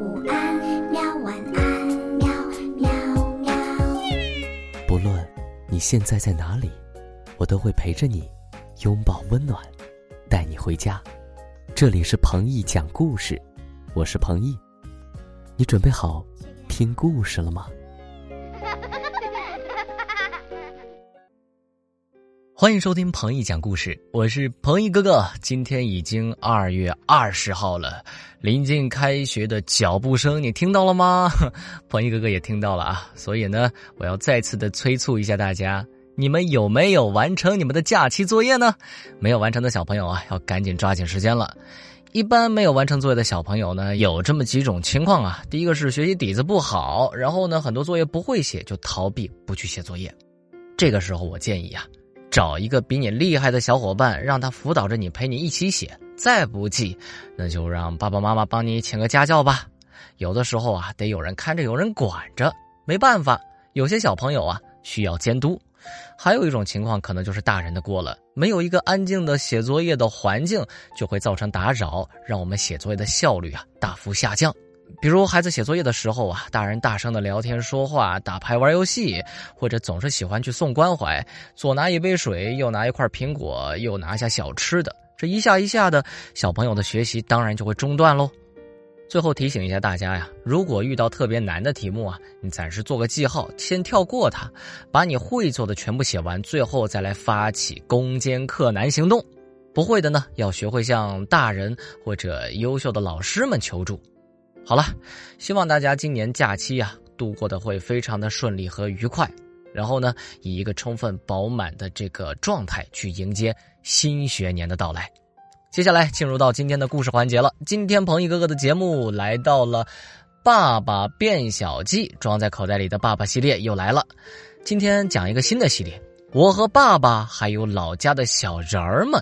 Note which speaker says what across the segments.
Speaker 1: 午安，喵晚安，喵喵喵。
Speaker 2: 不论你现在在哪里，我都会陪着你，拥抱温暖，带你回家。这里是彭毅讲故事，我是彭毅，你准备好听故事了吗？欢迎收听彭毅讲故事，我是彭毅哥哥。今天已经二月二十号了，临近开学的脚步声，你听到了吗？彭毅哥哥也听到了啊，所以呢，我要再次的催促一下大家，你们有没有完成你们的假期作业呢？没有完成的小朋友啊，要赶紧抓紧时间了。一般没有完成作业的小朋友呢，有这么几种情况啊。第一个是学习底子不好，然后呢，很多作业不会写，就逃避不去写作业。这个时候，我建议啊。找一个比你厉害的小伙伴，让他辅导着你，陪你一起写。再不济，那就让爸爸妈妈帮你请个家教吧。有的时候啊，得有人看着，有人管着。没办法，有些小朋友啊需要监督。还有一种情况，可能就是大人的锅了。没有一个安静的写作业的环境，就会造成打扰，让我们写作业的效率啊大幅下降。比如孩子写作业的时候啊，大人大声的聊天说话、打牌玩游戏，或者总是喜欢去送关怀，左拿一杯水，右拿一块苹果，又拿下小吃的，这一下一下的，小朋友的学习当然就会中断喽。最后提醒一下大家呀，如果遇到特别难的题目啊，你暂时做个记号，先跳过它，把你会做的全部写完，最后再来发起攻坚克难行动。不会的呢，要学会向大人或者优秀的老师们求助。好了，希望大家今年假期啊度过的会非常的顺利和愉快，然后呢，以一个充分饱满的这个状态去迎接新学年的到来。接下来进入到今天的故事环节了。今天彭毅哥哥的节目来到了《爸爸变小记》，装在口袋里的爸爸系列又来了。今天讲一个新的系列，我和爸爸还有老家的小人儿们，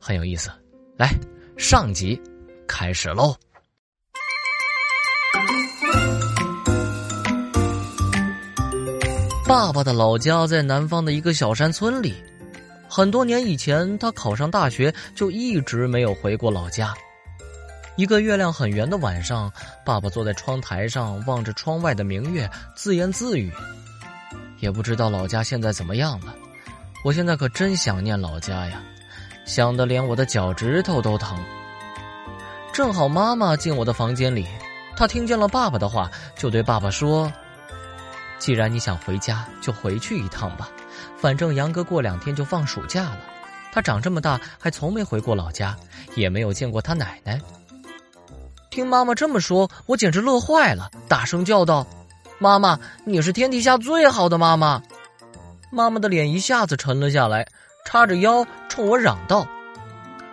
Speaker 2: 很有意思。来，上集开始喽。爸爸的老家在南方的一个小山村里。很多年以前，他考上大学就一直没有回过老家。一个月亮很圆的晚上，爸爸坐在窗台上，望着窗外的明月，自言自语：“也不知道老家现在怎么样了。我现在可真想念老家呀，想得连我的脚趾头都疼。”正好妈妈进我的房间里，他听见了爸爸的话，就对爸爸说。既然你想回家，就回去一趟吧。反正杨哥过两天就放暑假了，他长这么大还从没回过老家，也没有见过他奶奶。听妈妈这么说，我简直乐坏了，大声叫道：“妈妈，你是天底下最好的妈妈！”妈妈的脸一下子沉了下来，叉着腰冲我嚷道：“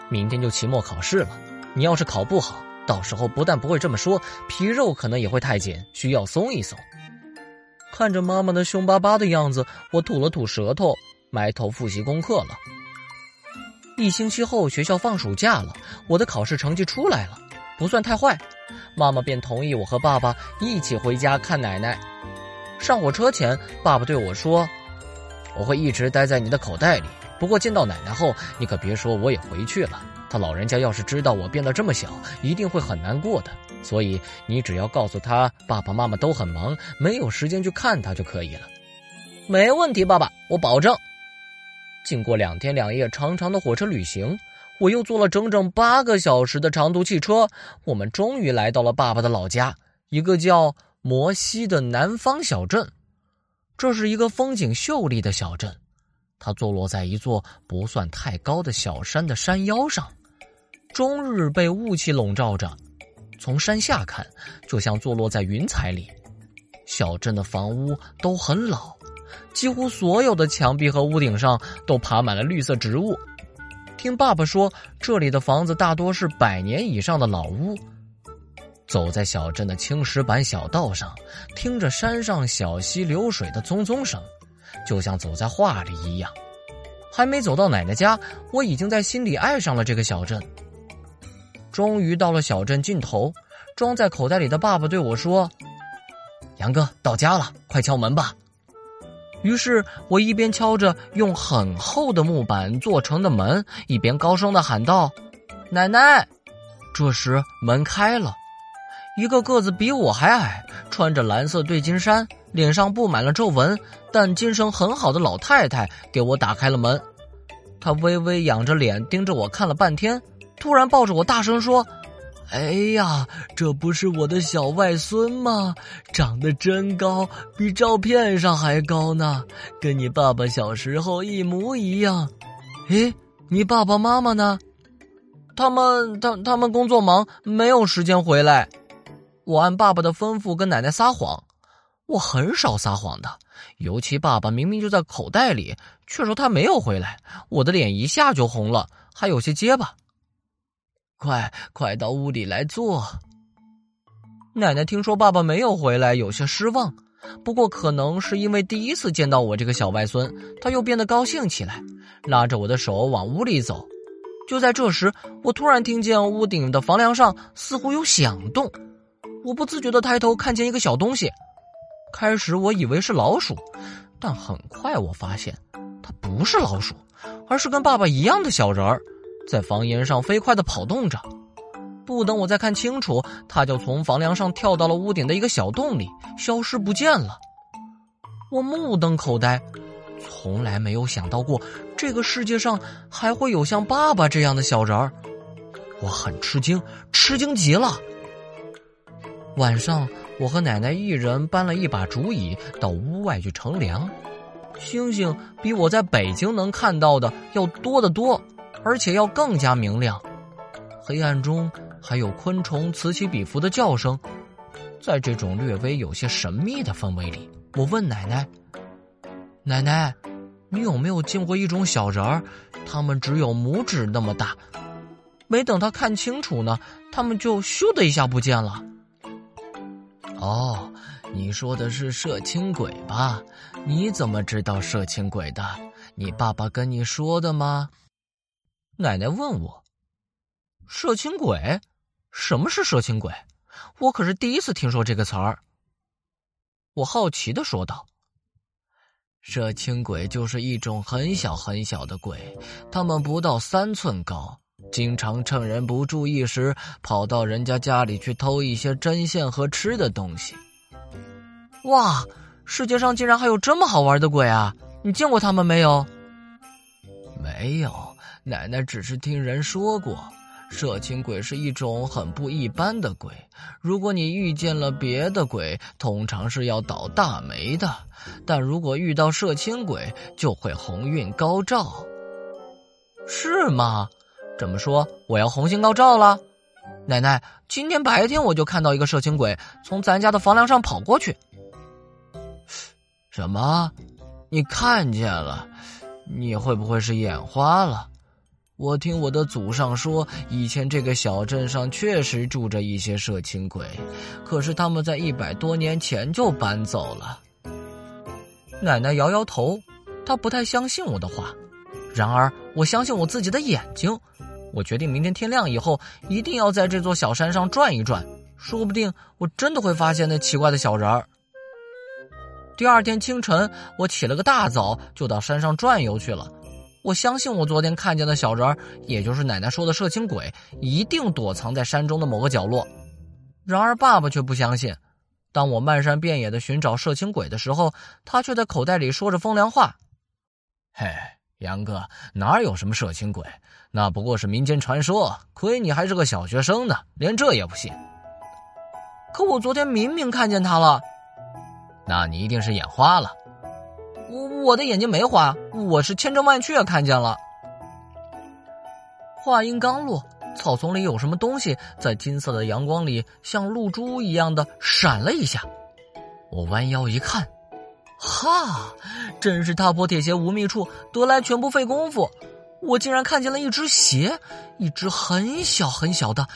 Speaker 2: 明天就期末考试了，你要是考不好，到时候不但不会这么说，皮肉可能也会太紧，需要松一松。”看着妈妈的凶巴巴的样子，我吐了吐舌头，埋头复习功课了。一星期后，学校放暑假了，我的考试成绩出来了，不算太坏，妈妈便同意我和爸爸一起回家看奶奶。上火车前，爸爸对我说：“我会一直待在你的口袋里，不过见到奶奶后，你可别说我也回去了。他老人家要是知道我变得这么小，一定会很难过的。”所以你只要告诉他爸爸妈妈都很忙，没有时间去看他就可以了。没问题，爸爸，我保证。经过两天两夜长长的火车旅行，我又坐了整整八个小时的长途汽车，我们终于来到了爸爸的老家，一个叫摩西的南方小镇。这是一个风景秀丽的小镇，它坐落在一座不算太高的小山的山腰上，终日被雾气笼罩着。从山下看，就像坐落在云彩里。小镇的房屋都很老，几乎所有的墙壁和屋顶上都爬满了绿色植物。听爸爸说，这里的房子大多是百年以上的老屋。走在小镇的青石板小道上，听着山上小溪流水的淙淙声，就像走在画里一样。还没走到奶奶家，我已经在心里爱上了这个小镇。终于到了小镇尽头，装在口袋里的爸爸对我说：“杨哥到家了，快敲门吧。”于是我一边敲着用很厚的木板做成的门，一边高声的喊道：“奶奶！”这时门开了，一个个子比我还矮，穿着蓝色对襟衫，脸上布满了皱纹，但精神很好的老太太给我打开了门。她微微仰着脸盯着我看了半天，突然抱着我大声说：“哎呀，这不是我的小外孙吗？长得真高，比照片上还高呢，跟你爸爸小时候一模一样。哎，你爸爸妈妈呢？他们他他们工作忙，没有时间回来。”我按爸爸的吩咐跟奶奶撒谎，我很少撒谎的，尤其爸爸明明就在口袋里，却说他没有回来，我的脸一下就红了，还有些结巴。快快到屋里来坐。奶奶听说爸爸没有回来，有些失望，不过可能是因为第一次见到我这个小外孙，他又变得高兴起来，拉着我的手往屋里走。就在这时，我突然听见屋顶的房梁上似乎有响动。我不自觉的抬头看见一个小东西，开始我以为是老鼠，但很快我发现它不是老鼠，而是跟爸爸一样的小人儿，在房檐上飞快的跑动着。不等我再看清楚，它就从房梁上跳到了屋顶的一个小洞里，消失不见了。我目瞪口呆，从来没有想到过这个世界上还会有像爸爸这样的小人儿，我很吃惊，吃惊极了。晚上，我和奶奶一人搬了一把竹椅到屋外去乘凉。星星比我在北京能看到的要多得多，而且要更加明亮。黑暗中还有昆虫此起彼伏的叫声。在这种略微有些神秘的氛围里，我问奶奶：“奶奶，你有没有见过一种小人儿？他们只有拇指那么大。没等他看清楚呢，他们就咻的一下不见了。”哦，你说的是射青鬼吧？你怎么知道射青鬼的？你爸爸跟你说的吗？奶奶问我。射青鬼？什么是射青鬼？我可是第一次听说这个词儿。我好奇的说道：“射青鬼就是一种很小很小的鬼，他们不到三寸高。”经常趁人不注意时，跑到人家家里去偷一些针线和吃的东西。哇，世界上竟然还有这么好玩的鬼啊！你见过他们没有？没有，奶奶只是听人说过。射青鬼是一种很不一般的鬼，如果你遇见了别的鬼，通常是要倒大霉的；但如果遇到射青鬼，就会鸿运高照。是吗？这么说？我要红星高照了，奶奶。今天白天我就看到一个射青鬼从咱家的房梁上跑过去。什么？你看见了？你会不会是眼花了？我听我的祖上说，以前这个小镇上确实住着一些射青鬼，可是他们在一百多年前就搬走了。奶奶摇摇头，她不太相信我的话。然而，我相信我自己的眼睛。我决定明天天亮以后，一定要在这座小山上转一转，说不定我真的会发现那奇怪的小人儿。第二天清晨，我起了个大早，就到山上转悠去了。我相信我昨天看见的小人儿，也就是奶奶说的射青鬼，一定躲藏在山中的某个角落。然而爸爸却不相信。当我漫山遍野的寻找射青鬼的时候，他却在口袋里说着风凉话：“嘿。”杨哥，哪有什么射青鬼？那不过是民间传说。亏你还是个小学生呢，连这也不信。可我昨天明明看见他了，那你一定是眼花了。我我的眼睛没花，我是千真万确看见了。话音刚落，草丛里有什么东西在金色的阳光里像露珠一样的闪了一下。我弯腰一看。哈，真是踏破铁鞋无觅处，得来全不费工夫。我竟然看见了一只鞋，一只很小很小的，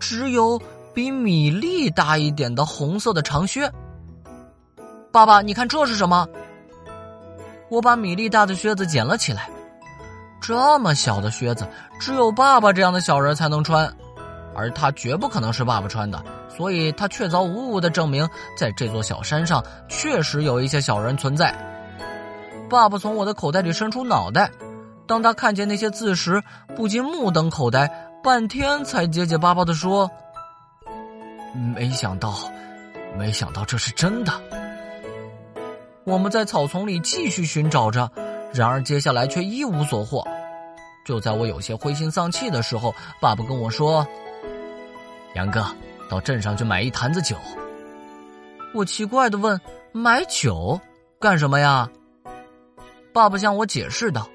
Speaker 2: 只有比米粒大一点的红色的长靴。爸爸，你看这是什么？我把米粒大的靴子捡了起来。这么小的靴子，只有爸爸这样的小人才能穿，而他绝不可能是爸爸穿的。所以，他确凿无误的证明，在这座小山上确实有一些小人存在。爸爸从我的口袋里伸出脑袋，当他看见那些字时，不禁目瞪口呆，半天才结结巴巴的说：“没想到，没想到这是真的。我们在草丛里继续寻找着，然而接下来却一无所获。就在我有些灰心丧气的时候，爸爸跟我说：“杨哥，到镇上去买一坛子酒。”我奇怪的问：“买酒干什么呀？”爸爸向我解释道：“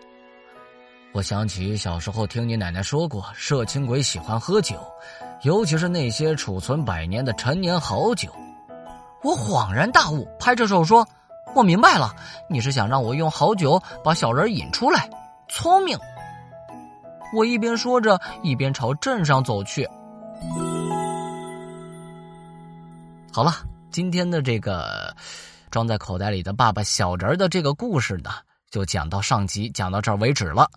Speaker 2: 我想起小时候听你奶奶说过，摄青鬼喜欢喝酒，尤其是那些储存百年的陈年好酒。”我恍然大悟，拍着手说：“我明白了，你是想让我用好酒把小人引出来，聪明。”我一边说着，一边朝镇上走去。好了。今天的这个装在口袋里的爸爸小人的这个故事呢，就讲到上集，讲到这儿为止了。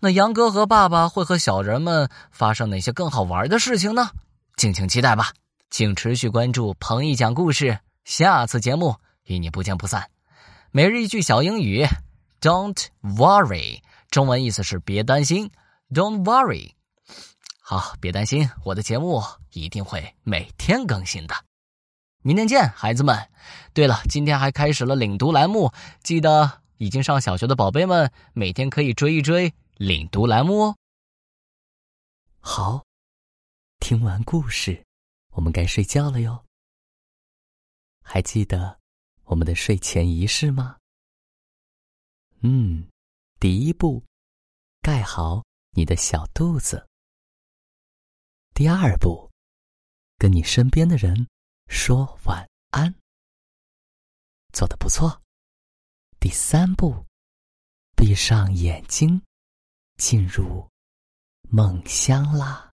Speaker 2: 那杨哥和爸爸会和小人们发生哪些更好玩的事情呢？敬请期待吧！请持续关注彭毅讲故事，下次节目与你不见不散。每日一句小英语，Don't worry，中文意思是别担心，Don't worry。好，别担心，我的节目一定会每天更新的。明天见，孩子们。对了，今天还开始了领读栏目，记得已经上小学的宝贝们每天可以追一追领读栏目哦。
Speaker 3: 好，听完故事，我们该睡觉了哟。还记得我们的睡前仪式吗？嗯，第一步，盖好你的小肚子。第二步，跟你身边的人。说晚安，做的不错。第三步，闭上眼睛，进入梦乡啦。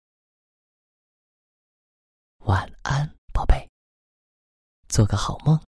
Speaker 3: 晚安，宝贝，做个好梦。